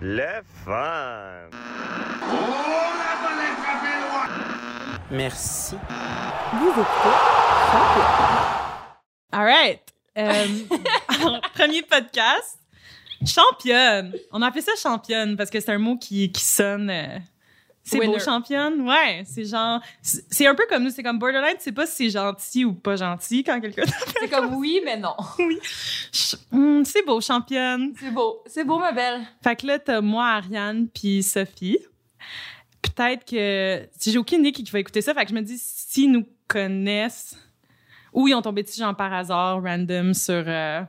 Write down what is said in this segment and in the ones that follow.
le fun. Merci. Vous. All right. Euh, premier podcast. Championne. On a appelé ça championne parce que c'est un mot qui, qui sonne. euh, c'est beau, championne. Ouais, c'est genre. C'est un peu comme nous, c'est comme borderline, tu sais pas si c'est gentil ou pas gentil quand quelqu'un. C'est comme oui, mais non. ch- Hum, c'est beau, championne. C'est beau. C'est beau, ma belle. Fait que là, t'as moi, Ariane, puis Sophie. Peut-être que. si J'ai aucune idée qui qui va écouter ça. Fait que je me dis, s'ils nous connaissent, ou ils ont tombé dessus, genre par hasard, random, sur. euh,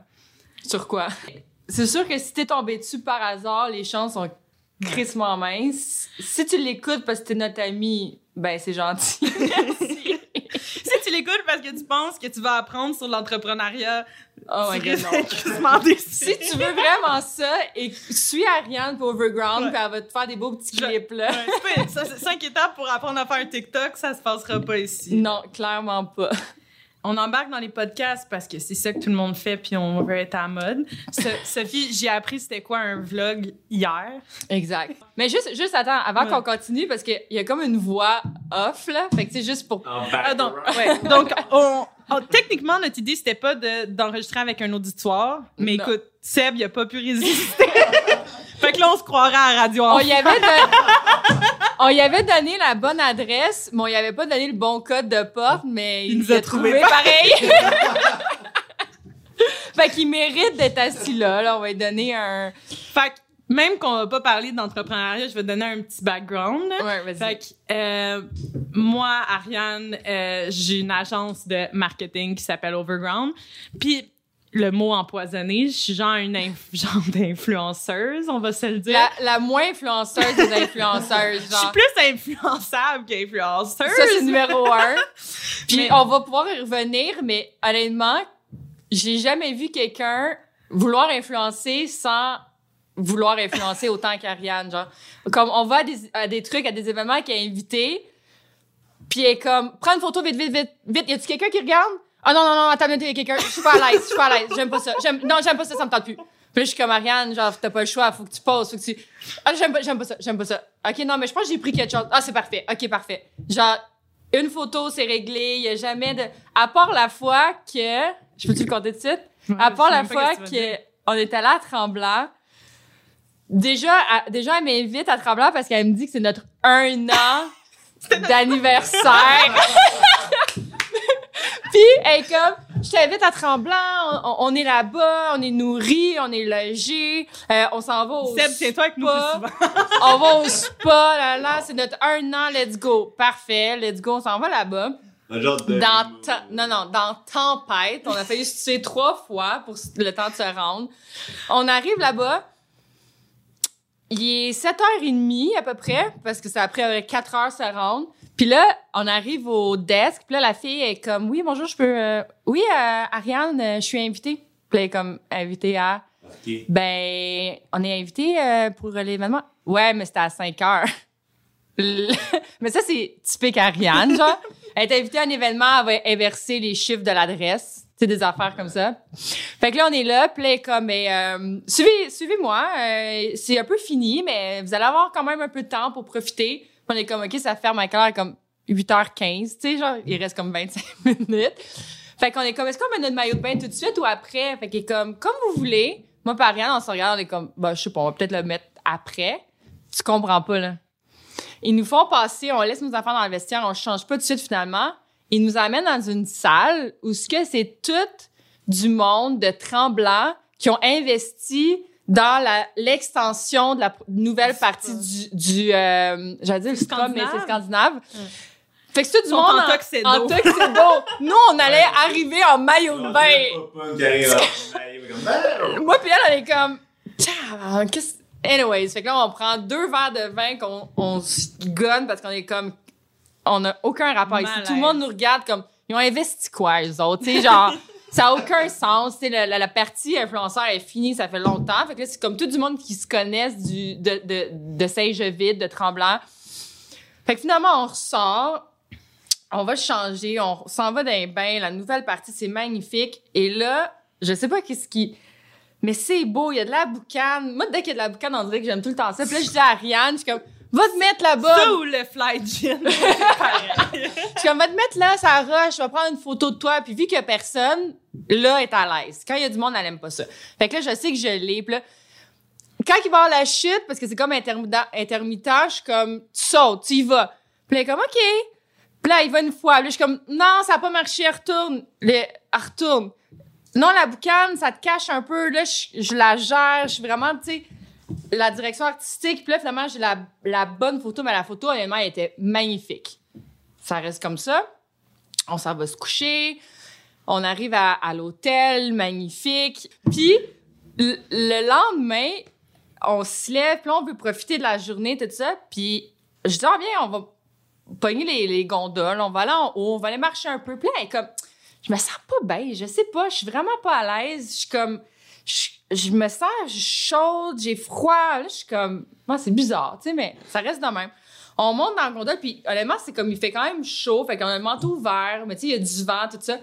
Sur quoi? C'est sûr que si t'es tombé dessus par hasard, les chances sont crissement minces. Si tu l'écoutes parce que t'es notre ami, ben c'est gentil. Merci. si tu l'écoutes parce que tu penses que tu vas apprendre sur l'entrepreneuriat, Oh my god, non. Si tu veux vraiment ça, et suis Ariane pour Overground, Ouais. puis elle va te faire des beaux petits clips, là. Ouais, cinq étapes pour apprendre à faire un TikTok, ça se passera pas ici. Non, clairement pas. On embarque dans les podcasts parce que c'est ça que tout le monde fait puis on veut être à la mode. So- Sophie, j'ai appris c'était quoi un vlog hier. Exact. Mais juste, juste attends, avant Ouais. qu'on continue, parce qu'il y a comme une voix off, là. Fait que c'est juste pour. Ah, donc, ouais. donc on, on- techniquement, notre idée, c'était pas de- d'enregistrer avec un auditoire. Mais Non. écoute, Seb, il a pas pu résister. fait que là, on se croirait à la radio. On y avait don- on y avait donné la bonne adresse, mais on y avait pas donné le bon code de porte, mais Il il, nous a trouvé pareil. fait qu'il mérite d'être assis là. Là, on va lui donner un. Fait que même qu'on va pas parler d'entrepreneuriat, je vais donner un petit background. Ouais, vas-y. Fait que, euh, moi, Ariane, euh, j'ai une agence de marketing qui s'appelle Overground. Puis, le mot empoisonné, je suis genre une inf- genre d'influenceuse, on va se le dire. La, la moins influenceuse des influenceuses, Je suis genre. plus influençable qu'influenceuse. Ça, c'est numéro un. Puis Mais- on va pouvoir y revenir, mais honnêtement, j'ai jamais vu quelqu'un vouloir influencer sans vouloir influencer autant qu'Ariane. Genre, comme on va à des, à des trucs, à des événements qui est invité, puis elle est comme, prends une photo vite, vite, vite, vite. Y a-tu quelqu'un qui regarde? Ah non, non, non, attends, a quelqu'un. Je suis pas à l'aise, je suis pas à l'aise. J'aime pas ça. J'aime, non, j'aime pas ça, ça me tente plus. Puis là, je suis comme Ariane, genre, t'as pas le choix, faut que tu poses, faut que tu. Ah, j'aime pas, j'aime pas ça, j'aime pas ça. Ok, non, mais je pense que j'ai pris quelque chose. Ah, c'est parfait. Ok, parfait. Genre, une photo, c'est réglé. Il y a jamais de. À part la fois que. Je peux-tu le compter de suite? à part la fois qu'on est allé à Tremblant. Déjà, à- déjà, elle m'invite à Tremblant parce qu'elle me dit que c'est notre un an d'anniversaire. Puis, elle est comme, je t'invite à Tremblant, on, on est là-bas, on est nourri, on est logé, euh, on s'en va au Seb, tiens-toi avec nous plus spa. souvent. on va au spa, là, là, c'est notre un an, let's go. Parfait, let's go, on s'en va là-bas. Dans te- non, non, dans Tempête, on a failli se tuer trois fois pour s- le temps de se rendre. On arrive là-bas. Il est 7h30 à peu près, parce que ça a pris euh, 4 heures se rendre. Puis là, on arrive au desk. Puis là, la fille est comme, oui, bonjour, je peux... euh, oui, euh, Ariane, euh, je suis invitée. Puis elle est comme, invitée à... Ben, on est invité euh, pour l'événement. Ouais, mais c'était à 5 heures. Mais ça, c'est typique Ariane, genre. Elle est invitée à un événement, elle va inverser les chiffres de l'adresse. C'est des affaires comme ça. Fait que là, on est là, puis là, elle est comme, ben, euh, suivez, suivez-moi. euh, c'est un peu fini, mais vous allez avoir quand même un peu de temps pour profiter. On est comme, OK, ça ferme à quelle heure? Comme 8h15, tu sais, genre, il reste comme 25 minutes. Fait qu'on est comme, est-ce qu'on met notre maillot de bain tout de suite ou après? Fait qu'il est comme, comme vous voulez. Moi, par rien, on se regarde, on est comme, bah, je sais pas, on va peut-être le mettre après. Tu comprends pas, là. Ils nous font passer, on laisse nos enfants dans le vestiaire, on change pas tout de suite finalement. Ils nous amènent dans une salle où ce que c'est tout du monde de tremblants qui ont investi dans la l'extension de la nouvelle partie du du euh, j'allais dire le scrum mais c'est scandinave. Fait que c'est tout du monde en tuxedo. en tuxedo. Nous on allait arriver en maillot de bain. Moi puis elle, elle est comme, Tiens, qu'est-ce. Anyways, fait que là, on prend deux verres de vin qu'on on se gonne parce qu'on est comme. On n'a aucun rapport ici. Tout le monde nous regarde comme. Ils ont investi quoi, les autres? Tu sais, genre, ça n'a aucun sens. La, la, partie influenceur est finie, ça fait longtemps. Fait que c'est comme tout du monde qui se connaissent de, de, de de Tremblant. Fait que finalement, on ressort. On va changer, on s'en va dans les bains. La nouvelle partie, c'est magnifique. Et là, je sais pas qu'est-ce qui. mais c'est beau, il y a de la boucane. Moi, dès qu'il y a de la boucane, on dirait que j'aime tout le temps ça. Puis là, je dis à Ariane, je comme, va te mettre là-bas. Ça ou le fly gin. Je suis comme, va te mettre là, ça roche, je vais prendre une photo de toi. Puis vu que personne, là, est à l'aise. Quand il y a du monde, elle aime pas ça. Fait que là, je sais que je l'ai. Puis là, quand il va y avoir la chute, parce que c'est comme intermittent, intermittent, je suis comme, tu sautes, tu y vas. Puis là, comme, OK. Puis là, il va une fois. Puis là, je suis comme, non, ça a pas marché, elle retourne. Le, elle retourne. Non, la boucane, ça te cache un peu. Là, je, je la gère. Je suis vraiment, tu sais, la direction artistique. Puis là, finalement, j'ai la, bonne photo, mais la photo, honnêtement, elle était magnifique. Ça reste comme ça. On s'en va se coucher. On arrive à, l'hôtel, magnifique. Puis, le, le lendemain, on se lève, puis on veut profiter de la journée, tout ça. Puis, je dis, ah, bien, on va pogner les, les gondoles, on va aller en haut, on va aller marcher un peu. Puis là, elle comme, je me sens pas bien, je sais pas, je suis vraiment pas à l'aise. Je suis comme, je, je me sens chaude, j'ai froid. Je suis comme, moi, c'est bizarre, tu sais, mais ça reste de même. On monte dans le gondole, puis honnêtement, c'est comme, il fait quand même chaud, fait qu'on a le manteau ouvert, mais tu sais, il y a du vent, tout ça.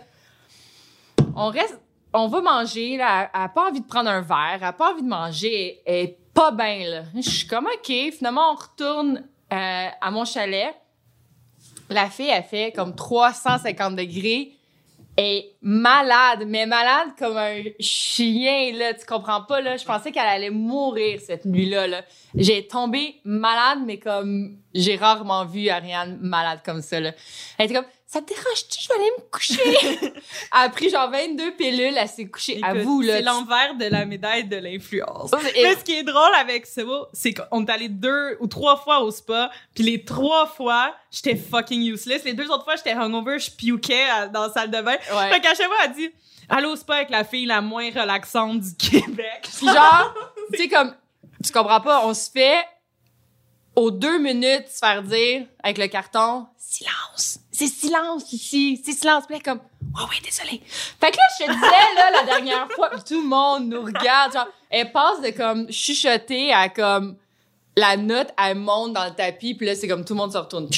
On reste, on va manger, là, elle a pas envie de prendre un verre, elle a pas envie de manger, elle est pas bien, là. Je suis comme, OK, finalement, on retourne euh, à mon chalet. La fille, elle fait comme 350 degrés. Est malade, mais malade comme un chien, là. Tu comprends pas, là. Je pensais qu'elle allait mourir cette nuit-là, là. J'ai tombé malade, mais comme j'ai rarement vu Ariane malade comme ça, là. Elle était comme, ça te dérange-tu? Je vais aller me coucher. elle a pris genre 22 pilules, elle s'est couchée. à vous, là. C'est l'envers de la médaille de l'influence. Et- Mais ce qui est drôle avec ça, c'est qu'on est allé deux ou trois fois au spa, puis les trois fois, j'étais fucking useless. Les deux autres fois, j'étais hungover, je piouquais à- dans la salle de bain. Ouais. Fait qu'à chaque fois, elle dit au spa avec la fille la moins relaxante du Québec. Puis genre, tu sais, comme, tu comprends pas, on se fait aux deux minutes se faire dire avec le carton, silence, c'est silence ici, c'est silence. Puis là, comme, ouais, ouais, désolé. Fait que là, je te disais, là, la dernière fois, tout le monde nous regarde, genre, elle passe de comme chuchoter à comme, la note, elle monte dans le tapis, puis là, c'est comme tout le monde se retourne.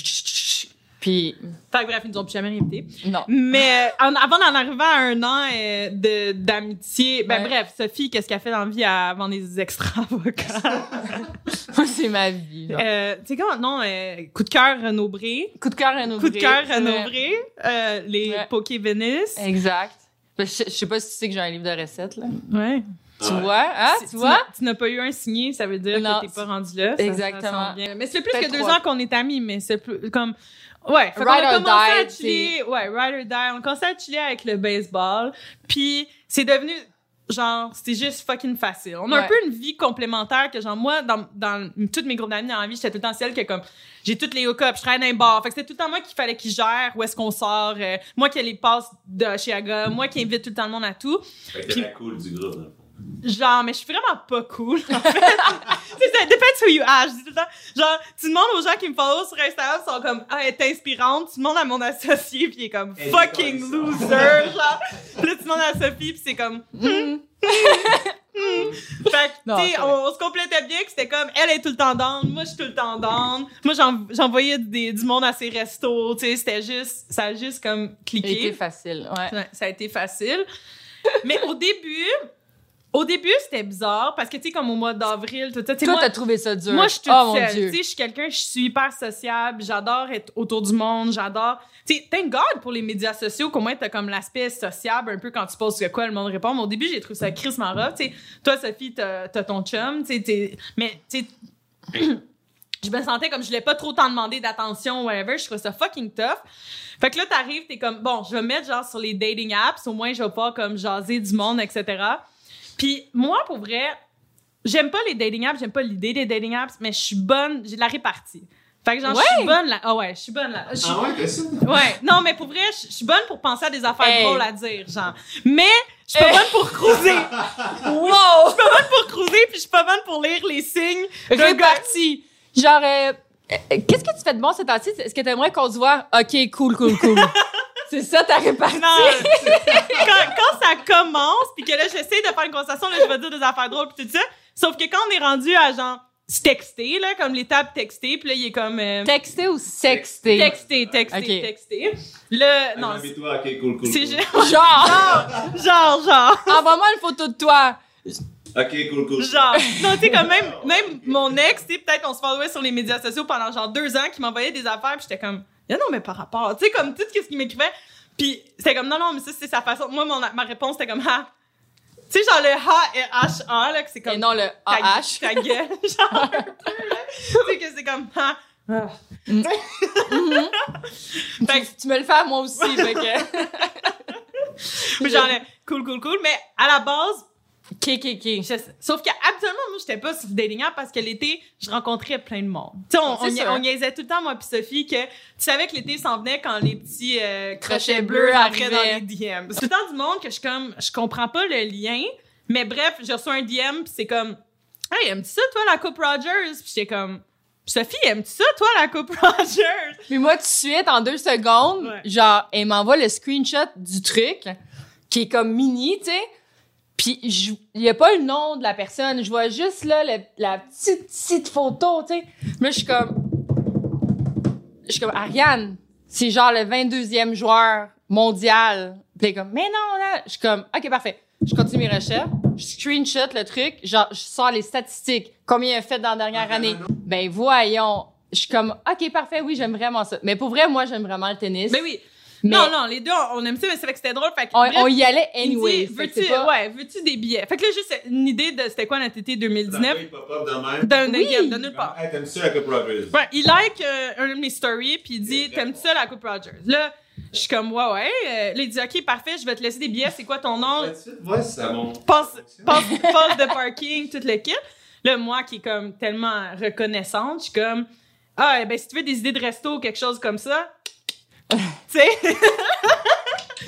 Puis, Fait que bref, ils nous ont plus jamais invités. non. Mais euh, en- avant d'en arriver à un an euh, de d'amitié, ben Ouais. bref, Sophie, qu'est-ce qu'elle fait dans la vie avant des extravagants? Moi, c'est ma vie. euh, tu sais comment, non, euh, coup de cœur Renaud-Bré, Coup de cœur Renaud coup de cœur Bré. Renaud-Bré, euh, les Ouais. Poké Venice. Exact. Je, je sais pas si tu sais que j'ai un livre de recettes, là. Ouais. Tu Ouais. vois, hein, tu vois? n'as- Tu n'as pas eu un signé, ça veut dire Non, que t'es pas rendu là. Ça- Exactement. ça sent bien. Mais c'est plus que deux trois. ans qu'on est amis, mais c'est plus comme. Ouais, fait Ride a or commencé à die, chiller. Ouais, ride or die. On a commencé à chiller avec le baseball. Puis c'est devenu. Genre, c'était juste fucking facile. On a un peu une vie complémentaire que, genre, moi, dans, dans toutes mes groupes d'amis dans la vie, j'étais tout le temps celle que, comme, j'ai toutes les hook-ups, je dans un bar. Fait que c'était tout le temps moi qu'il fallait qu'il gère où est-ce qu'on sort, euh, moi qui ai les passes de chez Aga, moi qui invite tout le temps le monde à tout. Fait que la cool du groupe. Genre, mais je suis vraiment pas cool, en fait. c'est ça, depends who you are. Je dis tout le temps, genre, tu demandes aux gens qui me follow sur Instagram, ils sont comme, ah, elle est inspirante. Tu demandes à mon associé, puis il est comme, Elle fucking loser, ça. genre. Puis là, tu demandes à Sophie, puis c'est comme, Mm. fait que, tu sais, on, se complétait bien, que c'était comme, elle est tout le temps down, moi, je suis tout le temps down. Moi, j'en- j'envoyais du monde à ses restos, tu sais, c'était juste, ça a juste comme cliqué. C'était facile, ouais. Ouais, ça a été facile. Mais au début, au début, c'était bizarre parce que, tu sais, comme au mois d'avril, tout ça, tu sais, Toi, t'as trouvé ça dur. moi, je suis toute oh, seule. Tu sais, je suis quelqu'un, je suis hyper sociable, j'adore être autour du monde, j'adore. Tu sais, thank God pour les médias sociaux, qu'au moins t'as comme l'aspect sociable un peu quand tu poses que quoi, le monde répond. Mais au début, j'ai trouvé ça Chris rough. Tu sais, toi, Sophie, t'as t'as ton chum, tu sais, mais tu sais, je me sentais comme je voulais pas trop t'en demander d'attention, whatever. Je trouvais ça fucking tough. Fait que là, t'arrives, t'es comme, bon, je vais me mettre genre sur les dating apps, au moins je vais pas comme jaser du monde, etc. Puis moi, pour vrai, j'aime pas les dating apps, j'aime pas l'idée des dating apps, mais je suis bonne, j'ai de la répartie. Fait que genre, je suis bonne là. Ah ouais, je suis bonne là. Je suis- Ah ouais, que ça? Ouais, non, mais pour vrai, je je suis bonne pour penser à des affaires Hey. drôles à dire, genre. Mais je suis pas Hey. bonne pour cruiser. Wow! pour cruiser, puis je suis pas bonne pour lire les signes. d'un. Genre, euh, euh, qu'est-ce que tu fais de bon cette temps-ci? Est-ce que t'aimerais qu'on se voit? OK, cool, cool, cool. C'est ça ta répartie? Non, quand, quand ça commence, puis que là, j'essaie de faire une conversation, là, je vais dire des affaires drôles, puis tout ça. Sauf que quand on est rendu à genre se texter, là, comme l'étape texter, puis là, il est comme. euh, Texter ou sexter? texter, texter, Ok. texter. Le. Non, Non, toi, ok, cool, cool. c'est cool. Genre, Genre, genre. envoie-moi une photo de toi. Ok, cool, cool. Genre, non, tu sais, comme même, même mon ex, tu sais, peut-être on se followait sur les médias sociaux pendant genre deux ans, qui m'envoyait des affaires, puis j'étais comme, non, non, mais par rapport, tu sais, comme tout ce qu'il m'écrivait. Puis c'était comme, non, non, mais ça, c'est sa façon. Moi, mon, ma réponse, c'était comme, ah. Tu sais, genre le H-A, là, que c'est comme. Et non le A-H. Ta, gueule, genre. Tu sais, que c'est comme, ah. ah. Mm. fait que tu me le fais à moi aussi, fait que. mais genre, cool, cool, cool. Mais à la base, KKK. Sauf qu'habituellement, moi, j'étais pas sur dating app parce que l'été, je rencontrais plein de monde. Tu sais, on, on, niaisait tout le temps, moi puis Sophie, que tu savais que l'été s'en venait quand les petits euh, crochets bleus arrivaient dans les DM. C'est tout le temps du monde que je comme, je comprends pas le lien, mais bref, j'ai reçu un DM puis c'est comme, hey, aimes-tu ça, toi, la Coupe Rogers? Puis j'étais comme, Sophie, aimes-tu ça, toi, la Coupe Rogers? Mais moi, tout de suite, en deux secondes, genre, elle m'envoie le screenshot du truc, qui est comme mini, tu sais. Puis il y a pas le nom de la personne, je vois juste là la petite petite photo, tu sais. Moi je suis comme je suis comme Ariane, c'est genre le 22e joueur mondial. Puis comme mais non là, je suis comme OK parfait. Je continue mes recherches, je screenshot le truc, genre je sors les statistiques, combien il a fait dans la dernière ah, année? Ben voyons, je suis comme OK parfait, oui, j'aime vraiment ça. Mais pour vrai, moi j'aime vraiment le tennis. Mais oui, non, non, les deux, on aime ça, mais c'est vrai que c'était drôle. Fait que, on, y allait anyway. Veux-tu, ouais, veux-tu des billets? Fait que là, juste une idée de c'était quoi notre été 2019. D'un oui. de nulle part. Hey, t'aimes ça la Coupe Rogers? Ouais, il like euh, un de mes stories, puis il dit, t'aimes ça la Coupe Rogers? Là, je suis comme, ouais, ouais. Euh, là, il dit, OK, parfait, je vais te laisser des billets. C'est quoi ton nom? Ouais, c'est mon. Passe, passe, passe de parking, toute l'équipe. Là, moi, qui est comme tellement reconnaissante, je suis comme, ah, ben, si tu veux des idées de resto ou quelque chose comme ça, tu sais,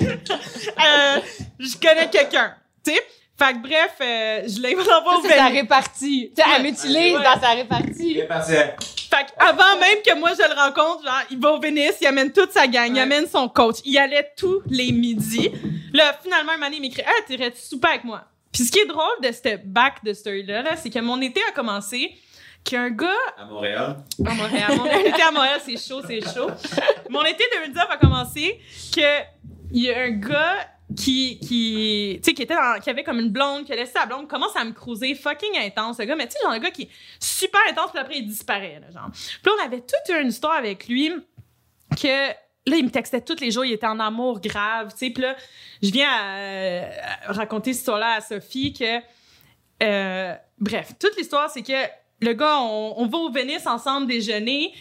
euh, je connais quelqu'un, tu sais? Fait que bref, euh, je l'ai envoyé au C'est sa répartie. Tu sais, elle m'utilise dans sa répartie. Fait avant même que moi je le rencontre, genre, il va au Venice, il amène toute sa gang, il amène son coach. Il allait tous les midis. Là, finalement, un moment il m'écrit, ah, t'irais-tu souper avec moi? Puis ce qui est drôle de cette back de story-là, -là, c'est que mon été a commencé qu'un gars. À Montréal. À Montréal. Mon été à Montréal, c'est chaud, c'est chaud. Mon été 2019 a commencé que il y a un gars qui qui tu sais qui était dans, qui avait comme une blonde qui a laissé sa blonde commence à me cruiser fucking intense le gars mais tu sais genre un gars qui est super intense puis après il disparaît là, genre puis on avait toute une histoire avec lui que là il me textait tous les jours il était en amour grave tu sais puis là je viens à, raconter cette histoire là à Sophie que euh, bref toute l'histoire c'est que le gars, on, va au Venice ensemble déjeuner.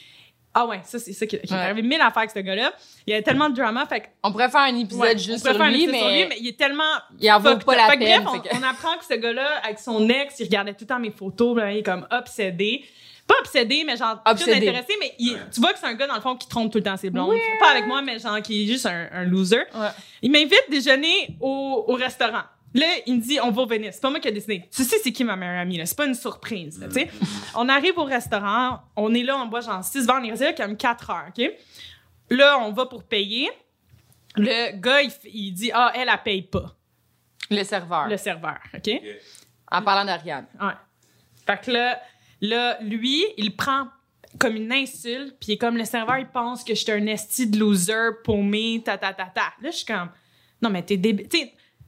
Ah ouais, ça, c'est ça qui, qui arrivé mille affaires avec ce gars-là. Il y avait tellement de drama, fait On pourrait faire un épisode juste sur lui, mais... sur lui, mais il est tellement... Il en vaut pas la fait peine. Bref, on, apprend que ce gars-là, avec son ex, il regardait tout le temps mes photos, là, il est comme obsédé. Pas obsédé, mais genre obsédé. intéressé, mais tu vois que c'est un gars, dans le fond, qui trompe tout le temps ses blondes. Pas avec moi, mais genre qui est juste un, loser. Il m'invite déjeuner au, au restaurant. Là, il me dit, on va au Venice. C'est pas moi qui ai décidé. Tu sais, c'est qui ma meilleure amie, là? C'est pas une surprise, tu sais. on arrive au restaurant, on est là, on boit genre 6 verres, on est resté là comme 4 heures, OK? Là, on va pour payer. Le gars, il, dit, ah, elle, elle paye pas. Le serveur. Le serveur, OK? En parlant d'Ariane. Ouais. Fait que là, là, lui, il prend comme une insulte, puis comme le serveur, il pense que je suis un esti de loser, paumé, ta ta ta ta. Là, je suis comme, non, mais t'es débile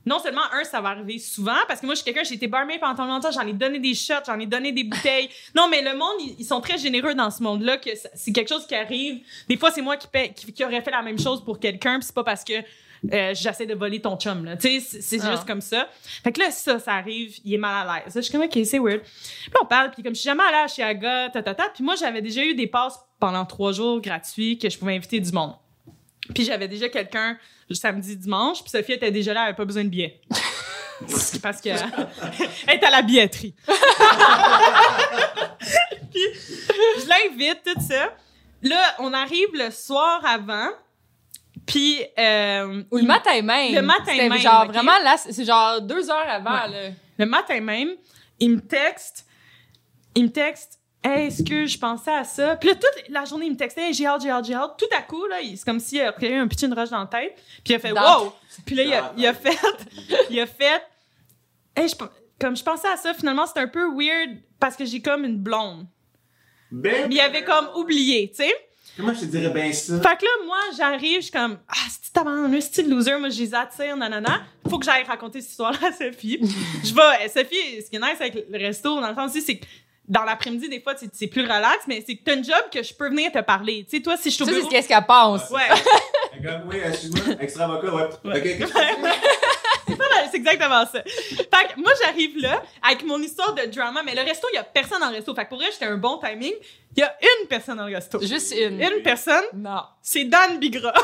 non seulement, un, ça va arriver souvent, parce que moi, je suis quelqu'un, j'ai été barmaid pendant longtemps, j'en ai donné des shots, j'en ai donné des bouteilles. Non, mais le monde, ils, sont très généreux dans ce monde-là, que c'est quelque chose qui arrive. Des fois, c'est moi qui, paie, qui, aurait fait la même chose pour quelqu'un, puis c'est pas parce que euh, j'essaie de voler ton chum, là. Tu sais, c'est ah. juste comme ça. Fait que là, ça, ça arrive, il est mal à l'aise. Je suis comme, OK, c'est weird. Puis on parle, puis comme je suis jamais allée à Chiaga, ta, ta, ta. Puis moi, j'avais déjà eu des passes pendant trois jours gratuits que je pouvais inviter du monde. Puis j'avais déjà quelqu'un le samedi, dimanche, puis Sophie était déjà là, elle avait pas besoin de billets. Parce que elle est à la billetterie. puis je l'invite, tout ça. Là, on arrive le soir avant. Puis euh, ou le matin même. Le matin même. Genre vraiment là, c'est genre deux heures avant. Le matin même, il me texte, il me texte Hey, est-ce que je pensais à ça? Puis là, toute la journée, il me textait, j'ai hâte, j'ai hâte, j'ai hâte. Tout à coup, là, c'est comme s'il a créé un petit rush dans la tête. Puis il a fait, wow! Puis là, il a, il a fait, il a fait, hey, je, comme je pensais à ça, finalement, c'est un peu weird parce que j'ai comme une blonde. Ben, il avait comme oublié, tu sais. Comment je te dirais bien ça? Fait que là, moi, j'arrive, je suis comme, ah, c'est t'as un style loser, moi, je les attire, nanana. Faut que j'aille raconter cette histoire-là à Sophie. je vais, Sophie, ce qui est nice avec le resto, dans le fond aussi, c'est que dans l'après-midi, des fois, c'est plus relax, mais c'est que t'as un job que je peux venir te parler. Tu sais, toi, si je suis au Ça, c'est bureau- ce qu'est-ce qu'elle pense. Ouais. Comme, oui, excuse-moi, extra avocat, ouais. Ouais. Ok. c'est exactement ça. Fait que moi, j'arrive là avec mon histoire de drama, mais le resto, il y a personne dans le resto. Fait que pour vrai, j'étais un bon timing. Il y a une personne dans le resto. Juste une. Une personne, Non. c'est Dan Bigra.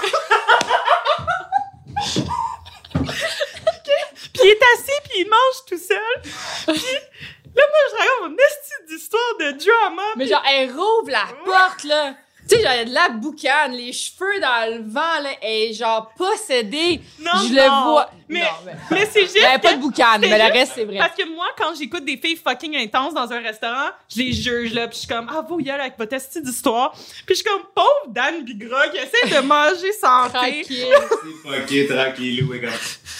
Ok? Puis il est assis, puis il mange tout seul. Puis là, moi, je raconte mon esti d'histoire de drama. Mais genre, elle rouvre la porte, là. Tu sais, genre, il y a de la boucane, les cheveux dans le vent, là. Est genre possédée. Non, Je non. le vois. Mais, Non, mais- mais c'est juste a pas de boucane, mais le reste, c'est vrai. Parce que moi, quand j'écoute des filles fucking intenses dans un restaurant, je les juge, là, puis je suis comme, ah, vous, y aller avec votre esti d'histoire. Puis je suis comme, pauvre Dan Bigra qui essaie de manger santé, Tranquille. C'est fucké, tranquillou, et comme.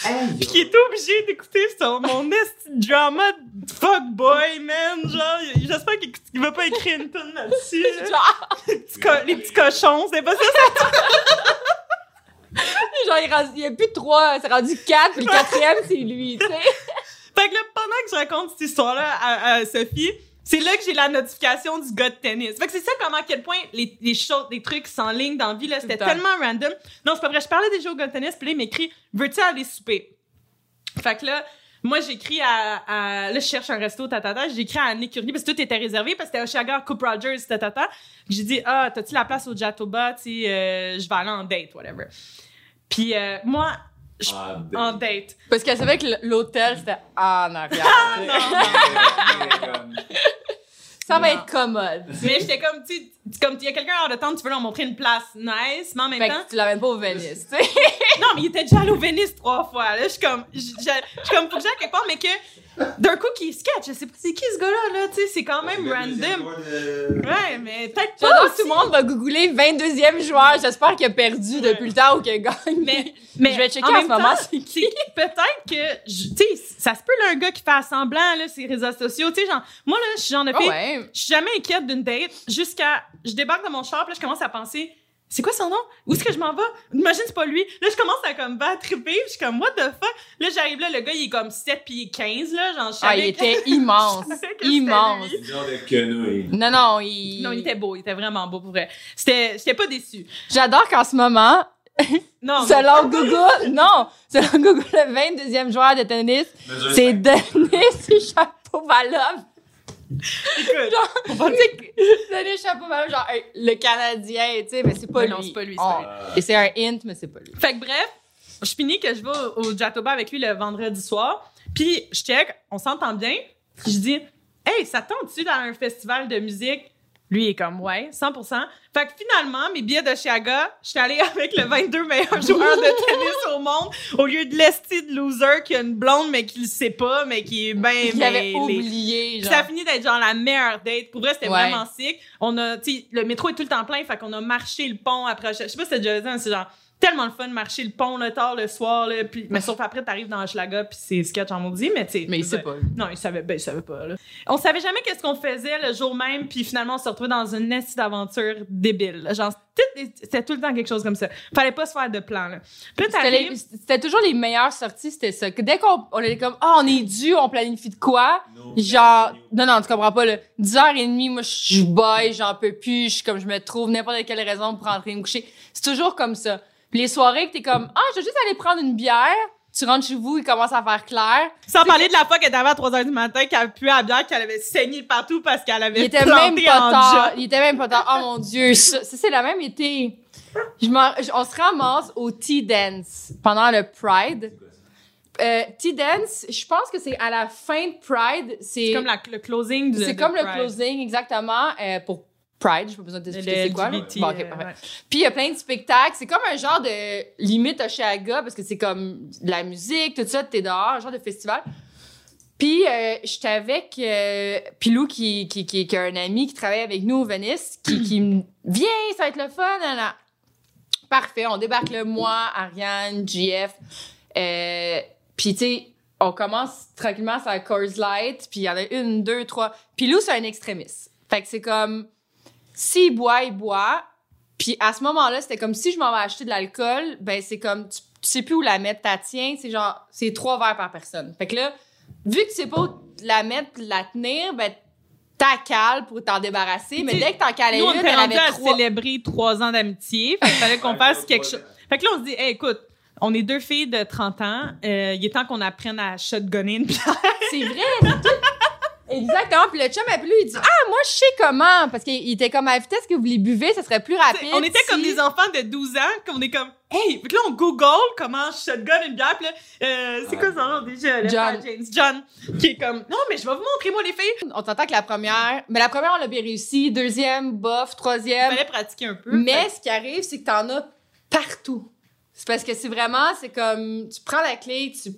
Hey, puis qui est obligé d'écouter son, mon esti drama de fuckboy, man. Genre, j'espère qu'il qu'il va pas écrire une tonne là-dessus. Genre, les petits cochons, c'est pas ça, ça. genre, il, rend- il y a plus de trois, c'est rendu quatre, puis le quatrième, c'est lui, tu sais. Fait que là, pendant que je raconte cette histoire-là à, à Sophie, c'est là que j'ai la notification du gars de tennis. Fait que c'est ça comment à quel point les, les choses, les trucs s'enlignent dans la vie, là, c'était tellement random. Non, c'est pas vrai, je parlais déjà au gars de tennis, puis là, il m'écrit « Veux-tu aller souper? » Fait que là, moi, j'écris à, à- Là, je cherche un resto, tatata. J'écris à Annie Curny, parce que tout était réservé, parce que c'était Oshaga, Coupe Rogers, tatata. J'ai dit « Ah, t'as-tu la place au Jatoba? Tu sais, euh, je vais aller en date, whatever. » Puis euh, moi, je- Ah, en date. Parce qu'elle savait que l'hôtel, c'était en arrière. Ah, sais. Ah, comme- Ça va être commode. Mais j'étais comme, tu sais, comme il y a quelqu'un hors de temps, tu veux leur montrer une place nice, mais en même Fait temps. que tu l'amènes pas au Venice, tu sais. Non, mais il était déjà allé au Venise trois fois. Là, je suis comme, je suis comme, faut que j'aille quelque part, mais que d'un coup, qui sketch, je sais pas c'est qui ce gars-là, là, tu sais, c'est quand même random. de- Ouais, mais peut-être pas. J'adore tout le monde va googler 22e joueur. J'espère qu'il a perdu Ouais. depuis le temps ou qu'il a gagné. Mais, mais je vais checker en en, même ce moment temps, c'est qui. peut-être que, tu sais, ça se peut, là, un gars qui fait semblant, là, ses réseaux sociaux, tu sais, genre, moi, là, je suis genre de Ah ouais. je suis jamais inquiète d'une date jusqu'à, je débarque dans mon char, puis là, je commence à penser, c'est quoi son nom? Où est-ce que je m'en vais? Imagine, c'est pas lui. Là, je commence à comme triper, puis je suis comme, what the fuck? Là, j'arrive là, le gars, il est comme 7 pieds 15, là, genre, je Ah, il que- était immense. Immense. genre de quenouille. Non, non, il... Non, il était beau, il était vraiment beau, pour vrai. C'était, j'étais pas déçue. J'adore qu'en ce moment, Non, mais- selon Google, non, selon Google, le 22e joueur de tennis, c'est. Denis Chapovalov. Écoute, sais, que- Denis Chapovalov, genre hey, le Canadien, tu sais, mais c'est pas Mais lui. non, c'est pas lui, c'est On- pas lui. Ah. Et c'est un hint, mais c'est pas lui. Fait que bref, je finis que je vais au, au Jatoba avec lui le vendredi soir. Puis je check, on s'entend bien. Puis je dis, hey, ça tente-tu dans un festival de musique? Lui il est comme, ouais, 100%. Fait que finalement, mes billets de Chiaga, je suis allée avec le 22 meilleur joueur de tennis au monde, au lieu de l'esti de loser qui a une blonde, mais qui le sait pas, mais qui est bien Il avait oublié, genre. ça a fini d'être genre la meilleure date. Pour vrai, c'était Ouais. vraiment sick. On a, tu sais, le métro est tout le temps plein, fait qu'on a marché le pont après. Je sais pas si t'as déjà c'est genre tellement le fun de marcher le pont le tard le soir, là, puis, mais sauf après, t'arrives dans Schlaga, puis c'est sketch en maudit, mais tu sais. Mais il sait pas. Non, il savait, ben, il savait pas, là. On savait jamais qu'est-ce qu'on faisait le jour même, puis finalement, on se retrouvait dans une nest d'aventure débile. là. Genre, c'était tout le temps quelque chose comme ça. Fallait pas se faire de plan, là. C'était, les- t'arrives- c'était toujours les meilleures sorties, c'était ça. Que dès qu'on on était comme, ah, on est dû, on planifie de quoi? No, Genre, non, non, tu comprends pas, là. 10h30, moi, je je baille, j'en peux plus, je suis comme, je me trouve n'importe quelle raison pour rentrer me coucher. C'est toujours comme ça. Puis les soirées que t'es comme, ah, je vais juste aller prendre une bière, tu rentres chez vous, il commence à faire clair. Sans parler de la fois qu'elle était à 3 h du matin, qu'elle puait à la bière, qu'elle avait saigné partout parce qu'elle avait Il était planté même pas en tard. Il était même pas tard. Oh mon Dieu, ça, c'est la même été. Je je- on se ramasse au Tea Dance pendant le Pride. Euh, tea Dance, je pense que c'est à la fin de Pride. C'est C'est comme la- le closing du c'est comme le closing, exactement, euh, pour Pride. Je pas besoin de t'expliquer c'est quoi. là. Bon, ok, euh, parfait. ouais. Puis il y a plein de spectacles. C'est comme un genre de limite Oshaga parce que c'est comme de la musique, tout ça, t'es dehors, un genre de festival. Puis euh, j'étais avec euh, Pilou qui, qui, qui, qui a un ami qui travaille avec nous au Venice qui, qui me Viens, ça va être le fun. Là, là. Parfait, on débarque le moi, Ariane, JF. Euh, puis tu sais, on commence tranquillement sur la Coors Light, puis il y en a une, deux, trois. Pilou, c'est un extrémiste. Fait que c'est comme, s'il boit, il boit. Puis à ce moment-là, c'était comme si je m'en vais acheter de l'alcool, ben c'est comme tu, tu sais plus où la mettre ta tienne, c'est genre c'est trois verres par personne. Fait que là, vu que tu sais pas où la mettre, la tenir, ben t'as cale pour t'en débarrasser, mais dès que t'en calais Nous, on une, elle rendu avait à trois. célébrer trois ans d'amitié. Fait qu'il fallait qu'on Ouais, fasse quelque chose. Fait que là, on se dit, hey, écoute, on est deux filles de 30 ans. Euh, il est temps qu'on apprenne à shotgunner une bière. C'est vrai, c'est tout. Exactement. Puis le chum appelé, il dit Ah, moi, je sais comment. Parce qu'il était comme à la vitesse que vous les buvez, ça serait plus rapide. on était comme des enfants de 12 ans, qu'on est comme, hey, que là, on Google comment shotgun une bière, puis là, euh, c'est quoi son nom déjà? John. James. John. Qui est comme, non, mais je vais vous montrer, moi, les filles. On t'entend que la première. Mais la première, on l'a bien réussi. Deuxième, bof. Il Troisième. fallait pratiquer un peu. Mais ce qui arrive, c'est que t'en as partout. C'est parce que c'est vraiment, c'est comme, tu prends la clé, tu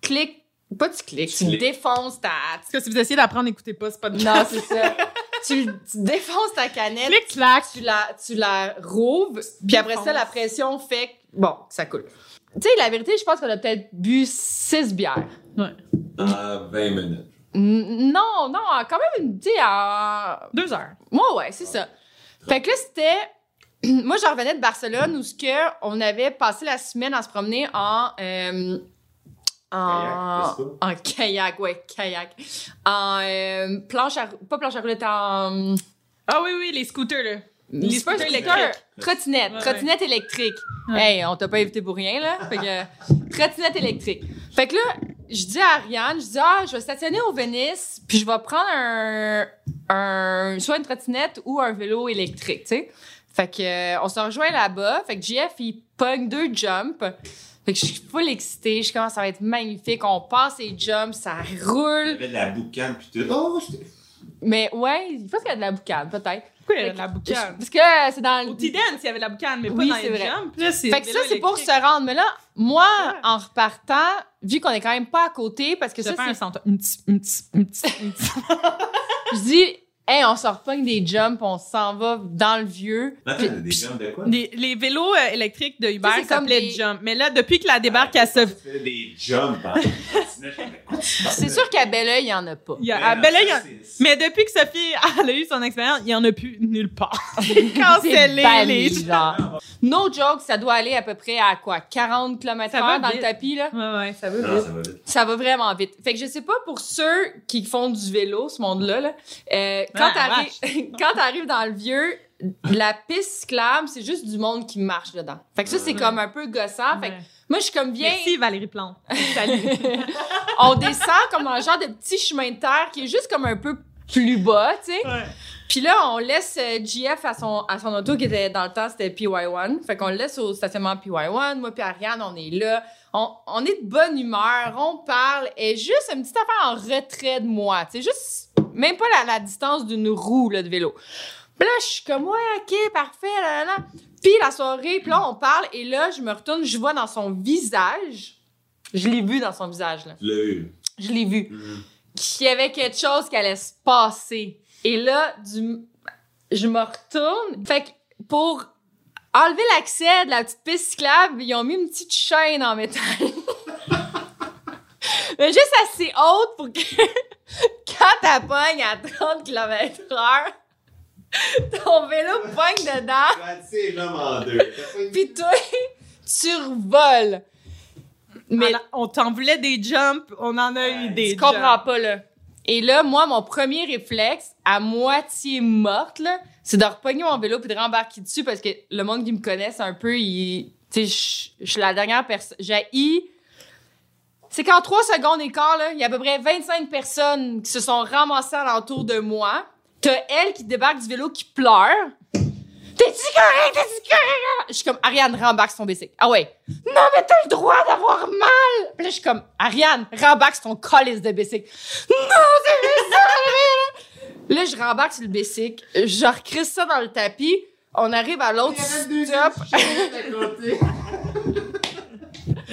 cliques, pas tu cliques, Tu tu, défonces ta. Parce que si vous essayez d'apprendre, écoutez pas, c'est pas de Non, c'est ça. tu, tu défonces ta canette, Clic, clac. tu la, tu la rouvres, puis après ça, la pression fait que, bon, ça coule. Tu sais, la vérité, je pense qu'on a peut-être bu six bières. En 20 minutes. Non, non, quand même, une- tu sais, en. Deux heures. Moi, ouais, c'est ça. Fait que là, c'était. Moi, je revenais de Barcelone où ce que on avait passé la semaine à se promener en. euh, en, Kayak, n'est-ce en kayak, ouais, kayak. En euh, planche à pas planche à roulettes, en. Ah oui, oui, les scooters, là. Les un scooters scooter, électriques. Trottinette, Ouais, trottinette électrique. Ouais. Hey, on t'a pas invité pour rien, là. Fait que, trottinette électrique. Fait que là, je dis à Ariane, je dis, ah, je vais stationner au Venice, puis je vais prendre un, un, soit une trottinette ou un vélo électrique, tu sais. Fait que, euh, on se rejoint là-bas. Fait que JF, il pogne deux jumps. Fait que je suis full excitée. Je commence, ça va être magnifique. On passe les jumps, ça Il y roule. avait de la boucane puis tout. Oh, c'était. Mais ouais, je pense qu'il y a de la boucane, peut-être. Pourquoi il y a de la boucane? Parce que c'est dans Au le... T-Dance, il y avait de la boucane, mais pas Oui, dans c'est les vrai. jumps. Là, c'est Fait que ça, c'est pour se rendre. Mais là, moi, Ouais. en repartant, vu qu'on est quand même pas à côté, parce que Je ça, fais un c'est... centre. Je dis, hey, on sort pas des jumps, on s'en va dans le vieux. Attends, Puis- t'as des jambes de quoi? Les, les vélos euh, électriques de Uber s'appelaient des- Jump. Mais là, depuis que la débarque à ça. se... Tu fais des jumps parles C'est sûr qu'à Belleuil, il y en a pas. Il y a, Mais à non, Bella, ça, il y a- Mais depuis que Sophie elle a eu son expérience, il y en a plus nulle part. Cancellé les genre. No joke, ça doit aller à peu près à quoi? 40 km h dans vite. le tapis, là? Ouais, ouais, ça va Non, vite. ça va vite. Ça va vraiment vite. Fait que je sais pas pour ceux qui font du vélo, ce monde-là, là, euh, quand Ah, t'arrives, quand t'arrives dans le vieux, la piste cyclable, c'est juste du monde qui marche dedans. Fait que ça, c'est comme un peu gossant. Fait que moi, je suis comme bien, Merci Valérie Plante. Salut. on descend comme dans un genre de petit chemin de terre qui est juste comme un peu plus bas, tu sais. Ouais. Puis là, on laisse euh, GF à son, à son auto qui était dans le temps, c'était PY1. Fait qu'on le laisse au stationnement PY1. Moi puis Ariane, on est là. On, on est de bonne humeur, on parle. Et juste une petite affaire en retrait de moi. Tu sais, juste même pas la, la distance d'une roue là, de vélo. Puis là, je suis comme, ouais, OK, parfait, là, là. Puis la soirée, puis là, on parle. Et là, je me retourne, je vois dans son visage. Je l'ai vu dans son visage, là. Eu. Je l'ai vu Mhm. qu'il y avait quelque chose qui allait se passer. Et là, du... je me retourne. Fait que pour enlever l'accès de la petite piste cyclable, ils ont mis une petite chaîne en métal. Mais juste assez haute pour que quand t'as pogne à 30 km heure, ton vélo pogne dedans, pis toi, tu revoles. Mais on t'en voulait des jumps, on en a eu des Tu comprends jumps. pas, là. Et là, moi, mon premier réflexe, à moitié morte, là, c'est de repogner mon vélo puis de rembarquer dessus parce que le monde qui me connaisse un peu, il... Tu sais, je- je suis la dernière personne... J'ai C'est qu'en trois secondes et quart, là, il y a à peu près 25 personnes qui se sont ramassées alentour de moi. T'as elle qui débarque du vélo qui pleure. T'es-tu correct? T'es-tu correct? Je suis comme, Ariane, rembarque son bicycle. Ah ouais. Non, mais t'as le droit d'avoir mal! Puis là, je suis comme, Ariane, rembarque sur ton colis de bicycle. Non, c'est! Là, je rembarque sur le bicycle. Je recrisse ça dans le tapis. On arrive à l'autre stop.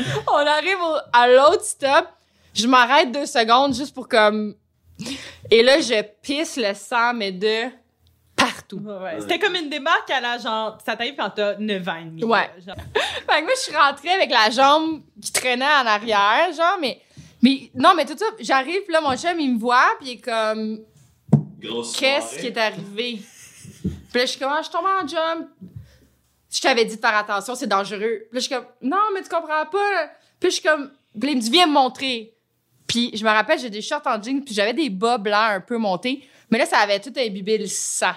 On arrive au- à l'autre stop. Je m'arrête deux secondes juste pour comme... Et là, je pisse le sang, mais de partout. Ouais. C'était comme une débarque à la genre, ça t'arrive quand t'as 9 ans et demi. Ouais. genre. Fait que moi, je suis rentrée avec la jambe qui traînait en arrière, genre, mais... Mais non, mais tout ça, j'arrive, puis là, mon chum, il me voit, puis il est comme... Grosse Qu'est-ce soirée. qui est arrivé? Puis là, je suis comme, Ah, je tombe en jump. Je t'avais dit de faire attention, c'est dangereux. Puis là, je suis comme, non, mais tu comprends pas. Puis je suis comme, puis il me dit, viens me montrer. Puis je me rappelle, j'ai des shorts en jeans, puis j'avais des bas blancs un peu montés. Mais là, ça avait tout imbibé le sang.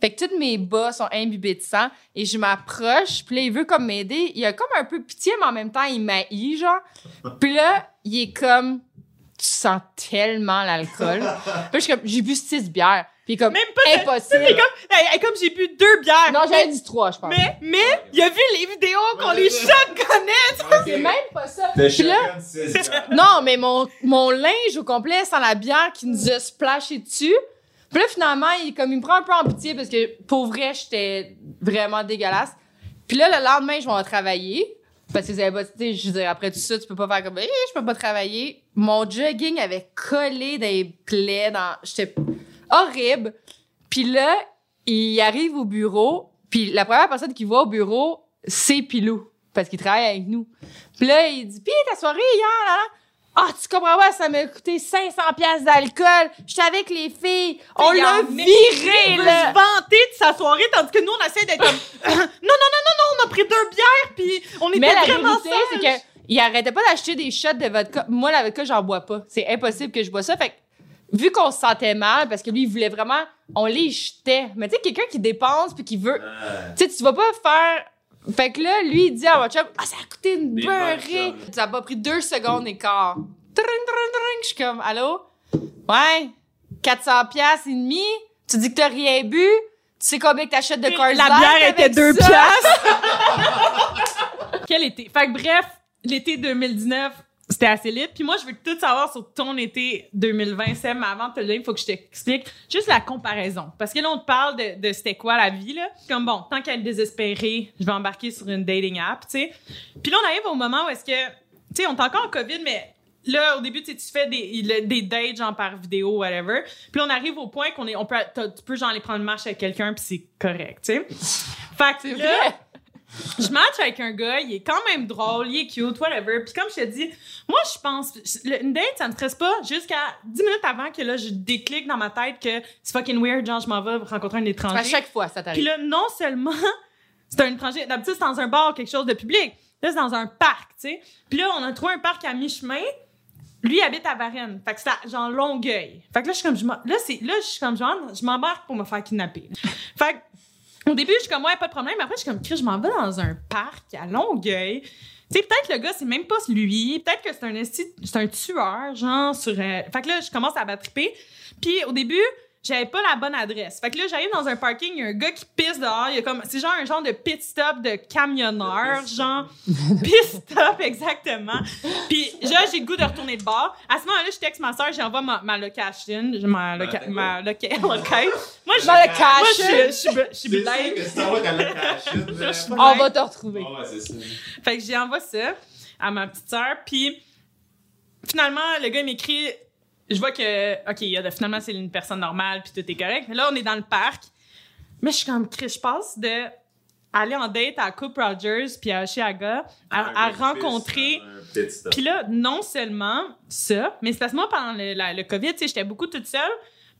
Fait que tous mes bas sont imbibés de sang et je m'approche, puis là, il veut comme m'aider. Il a comme un peu pitié, mais en même temps, il m'haït, genre. Puis là, il est comme, tu sens tellement l'alcool. puis je suis comme, j'ai bu six bières. Puis comme, Même pas de- impossible. C'est comme, hey, hey, comme j'ai bu deux bières. Non, j'avais dit trois, je pense. mais, mais, il a vu les vidéos qu'on les ça. shotgunnait. C'est même pas ça. Puis là, non, mais mon, mon linge au complet sans la bière qui nous a splashé dessus. Puis là, finalement, il, comme, il me prend un peu en pitié parce que, pour vrai, j'étais vraiment dégueulasse. Puis là, le lendemain, je vais travailler. Parce que, c'est pas- tu sais, je veux dire, après tout ça, tu peux pas faire comme, Eh, je peux pas travailler. Mon jogging avait collé des plaies dans, j'étais horrible. Puis là, il arrive au bureau, puis la première personne qui va au bureau, c'est Pilou, parce qu'il travaille avec nous. Puis là, il dit, pis ta soirée hier, là, là? Ah, tu comprends pas, ça m'a coûté 500 pièces d'alcool. J'étais avec les filles. On l'a viré, là. se vanter de sa soirée, tandis que nous, on essaie d'être comme, non, non, non, non, non, on a pris deux bières, puis on était Mais la vraiment vérité, c'est que il arrêtait pas d'acheter des shots de vodka. Moi, la vodka, j'en bois pas. C'est impossible que je bois ça. Fait que, vu qu'on se sentait mal, parce que lui, il voulait vraiment, on les jetait. Mais tu sais, quelqu'un qui dépense puis qui veut, tu sais, tu vas pas faire. Fait que là, lui, il dit à mon chum, ah, ça a coûté une Des beurrée. Ça m'a pris deux secondes et quart. Je suis comme, allô? Ouais, 400 piastres et demi. Tu dis que t'as rien bu. Tu sais combien que t'achètes de Coors La bière était deux piastres. Quel été? Fait que bref, l'été 2019, c'était assez libre. Puis moi, je veux tout savoir sur ton été 2020, Sam. Mais avant de te le dire, il faut que je t'explique juste la comparaison. Parce que là, on te parle de, de c'était quoi la vie, là. Comme bon, tant qu'à être désespéré, je vais embarquer sur une dating app, tu sais. Puis là, on arrive au moment où est-ce que, tu sais, on est encore en COVID, mais là, au début, tu fais des, dates, genre par vidéo, whatever. Puis là, on arrive au point qu'on est, on peut, tu peux, genre, aller prendre une marche avec quelqu'un, puis c'est correct, tu sais. Fait que C'est là, vrai? Je match avec un gars, il est quand même drôle, il est cute, whatever. Puis comme je te dis, moi, je pense, le- une date, ça me stresse pas jusqu'à 10 minutes avant que là, je déclic dans ma tête que c'est fucking weird, genre, je m'en vais rencontrer un étranger. À chaque fois, ça Puis t'arrive. là, non seulement c'est un étranger, d'habitude, c'est dans un bar, quelque chose de public. Là, c'est dans un parc, tu sais. Puis là, on a trouvé un parc à mi-chemin. Lui il habite à Varennes. Fait que c'est genre Longueuil. Fait que là, je suis comme, je là, c'est, là, je suis comme, genre, je m'embarque pour me faire kidnapper. Fait que, au début, je suis comme, ouais, pas de problème. Après, je suis comme, je m'en vais dans un parc à Longueuil. Tu sais, peut-être le gars, c'est même pas lui. Peut-être que c'est un esti- c'est un tueur, genre, sur... euh, Fait que là, je commence à battriper. Puis au début, j'avais pas la bonne adresse. Fait que là, j'arrive dans un parking, il y a un gars qui pisse dehors. Il y a comme... C'est genre un genre de pit stop de camionneur, genre... pit stop, exactement. Puis là, j'ai le goût de retourner de bord. À ce moment-là, je texte ma soeur, j'envoie ma, ma location. Ma, loca- ma loca- location. Moi, je... Moi, cash, je suis suis on va te retrouver. Ouais, ça. Fait que j'ai envoyé ça à ma petite sœur. Puis finalement, le gars il m'écrit. Je vois que, OK, il y a de- finalement, c'est une personne normale, puis tout est correct. Mais là, on est dans le parc. Mais je suis comme, Chris, je passe de aller en date à Coupe Rogers puis à Oshiaga à, à rencontrer. Puis là, non seulement ça, mais c'est parce que moi, pendant le, la- le COVID, tu sais, j'étais beaucoup toute seule.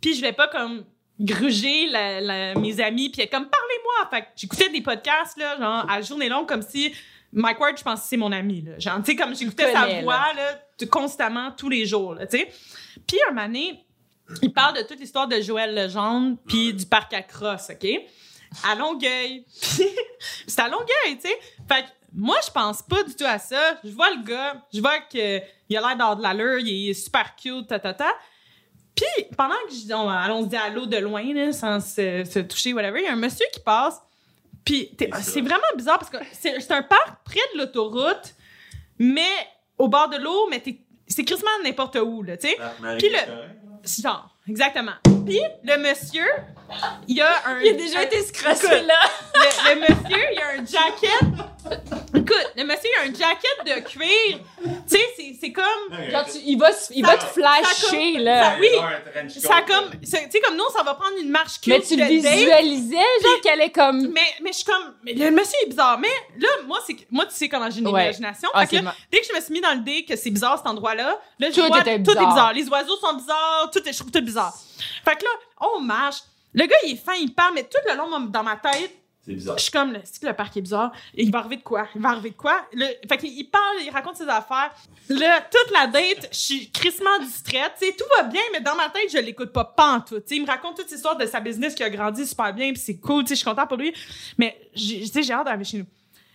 Puis je vais pas comme gruger la- la- mes amis puis comme parlez-moi. Fait que j'écoutais des podcasts là, genre à journée longue comme si Mike Ward, je pense que c'est mon ami là. Genre tu sais comme j'écoutais sa voix là, constamment tous les jours tu sais. Puis un donné, il parle de toute l'histoire de Joël Legendre puis du parc à crosse, OK? À Longueuil. C'est à Longueuil, tu sais. Fait que moi, je pense pas du tout à ça. Je vois le gars, je vois que il a l'air d'avoir de l'allure, il est super cute, ta ta ta. Puis pendant que je, on, allons se dire allô de loin, là, sans se, se toucher, whatever, il y a un monsieur qui passe. Puis C'est vraiment bizarre parce que c'est un parc près de l'autoroute, mais au bord de l'eau, mais t'es- c'est quasiment n'importe où, là, tu sais. Ah, Marie, Puis le- Genre, exactement. Puis le monsieur, il y a un. Il a déjà un- été scrossé Écoute, là. le, le monsieur, il a un jacket. Écoute, le monsieur, il a un jacket de cuir. Tu sais, c'est- c'est comme. Genre, tu- il va, il va te flasher, là. ça- oui. Ça comme. Tu sais, comme nous, ça va prendre une marche cute. Mais tu le de date. visualisais, genre, qu'elle est comme. Mais, mais je suis comme. Mais le monsieur est bizarre. Mais là, moi, c'est moi tu sais comment j'ai une Ouais. imagination. Ah, Fait que ma- dès que je me suis mis dans le dé que c'est bizarre cet endroit-là, là, je Tout vois, était tout est bizarre. bizarre. Les oiseaux sont bizarres, tout est, je trouve tout bizarre. Fait que là, on marche. Le gars, il est fin, il parle, mais tout le long dans ma tête, Bizarre. Je suis comme, que le parc est bizarre. Il va arriver de quoi? Il va arriver de quoi? Le, fait qu'il il parle, il raconte ses affaires. Là, toute la date, je suis crissement distraite. Tout va bien, mais dans ma tête, je l'écoute pas, pas en tout. Tu sais, il me raconte toute l'histoire de sa business qui a grandi super bien, puis c'est cool, je suis contente pour lui. Mais, j'ai- hâte d'arriver chez nous.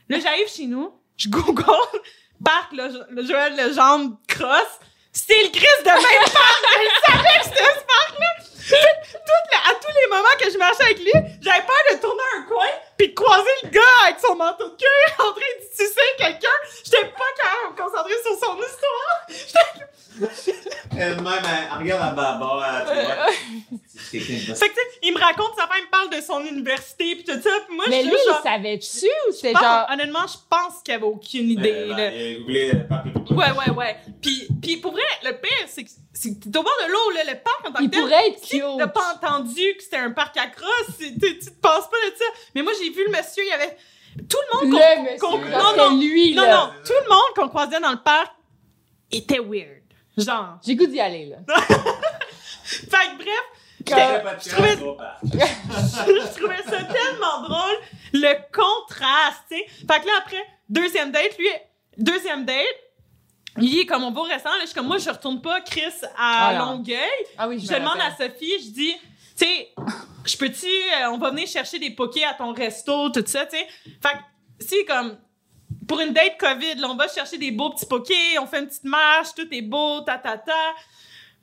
Là, j'arrive chez nous, je google, parc, le, le Joël Legendre cross. C'est le Christ de même parc! Je savais que c'était ce parc-là! Toutes les- à tous les moments que je marchais avec lui, j'avais peur de tourner un coin puis de croiser le gars avec son manteau de queue en train de sucer quelqu'un. J'étais pas quand même concentrée sur son histoire. Elle-même, elle, elle regarde la baba, tu vois. C'est quelqu'un de Fait que, tu sais, il me raconte sa femme, il me parle de son université puis tout ça. Puis moi, Mais je lui, genre... il savait-tu ou c'était genre. honnêtement, je pense qu'il avait aucune idée. Euh, là. ben, il a le de Ouais, ouais, ouais. Puis, puis pour vrai, le pire, c'est que c'est au bord de l'eau, là, le parc en tant que Il tel. pourrait être Si cute. t'as pas entendu que c'était un parc à crosse, tu te penses pas de ça. Mais moi, j'ai vu le monsieur, il y avait tout le monde qu'on- Le monsieur. qu'on- genre, non, non, lui, non, là. non, tout le monde qu'on croisait dans le parc était weird. Genre. J'ai goût d'y aller, là. Fait que bref, je trouvais- je trouvais ça tellement drôle, le contraste, tu sais. Fait que là, après, deuxième date, lui, deuxième date, il est comme on va au restaurant, là, je suis comme, moi, je retourne pas, Chris, à Ah. Longueuil. Ah oui, Je me demande à. Sophie, je dis, tu sais, je peux-tu, euh, on va venir chercher des pokés à ton resto, tout ça, tu sais. Fait que, si, comme, pour une date COVID, là, on va chercher des beaux petits pokés, on fait une petite marche, tout est beau, ta, ta, ta.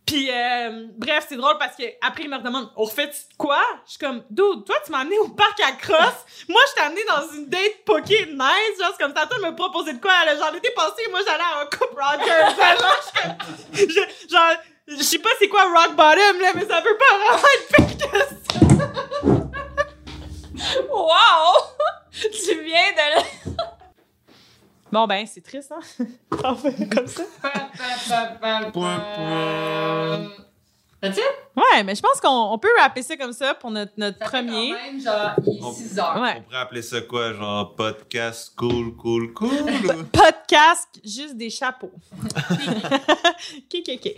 Puis, euh, bref, c'est drôle parce que après il me redemande, on refait quoi? Je suis comme, dude, toi, tu m'as amené au parc à crosse. Moi, je t'ai amené dans une date poké nice. Genre, comme ça, toi, me proposé de quoi? là? Genre, l'été passé, moi, j'allais à un Coupe Rogers. genre, je je- genre, sais pas c'est quoi rock bottom, là, mais ça peut pas vraiment être pire que ça. Wow! tu viens de Bon, ben, c'est triste, hein? Enfin, comme ça. That's it? Ouais, mais je pense qu'on on peut rapper ça comme ça pour notre, notre Ça fait premier. Quand même, genre, il est On- 6 heures. Ouais. On pourrait appeler ça quoi, genre podcast cool, cool, cool? podcast, juste des chapeaux. ok, ok, ok.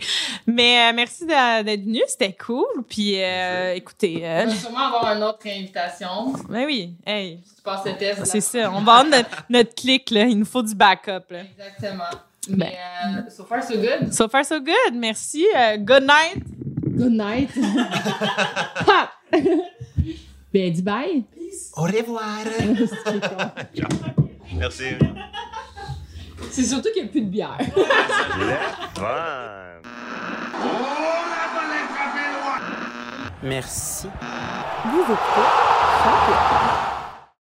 Mais euh, merci d'être venu, c'était cool. Puis euh, écoutez, On euh, va sûrement avoir une autre invitation. ben oui, hey, Si tu passes le test. là. c'est ça. On va avoir notre, notre clic, là. Il nous faut du backup, là. Exactement. Ben. Mais euh, so far, so good. So far, so good. Merci. Good night. Good night. ben, dis bye. Au revoir! Merci. C'est surtout qu'il n'y a plus de bière. Merci. Vous écoutez.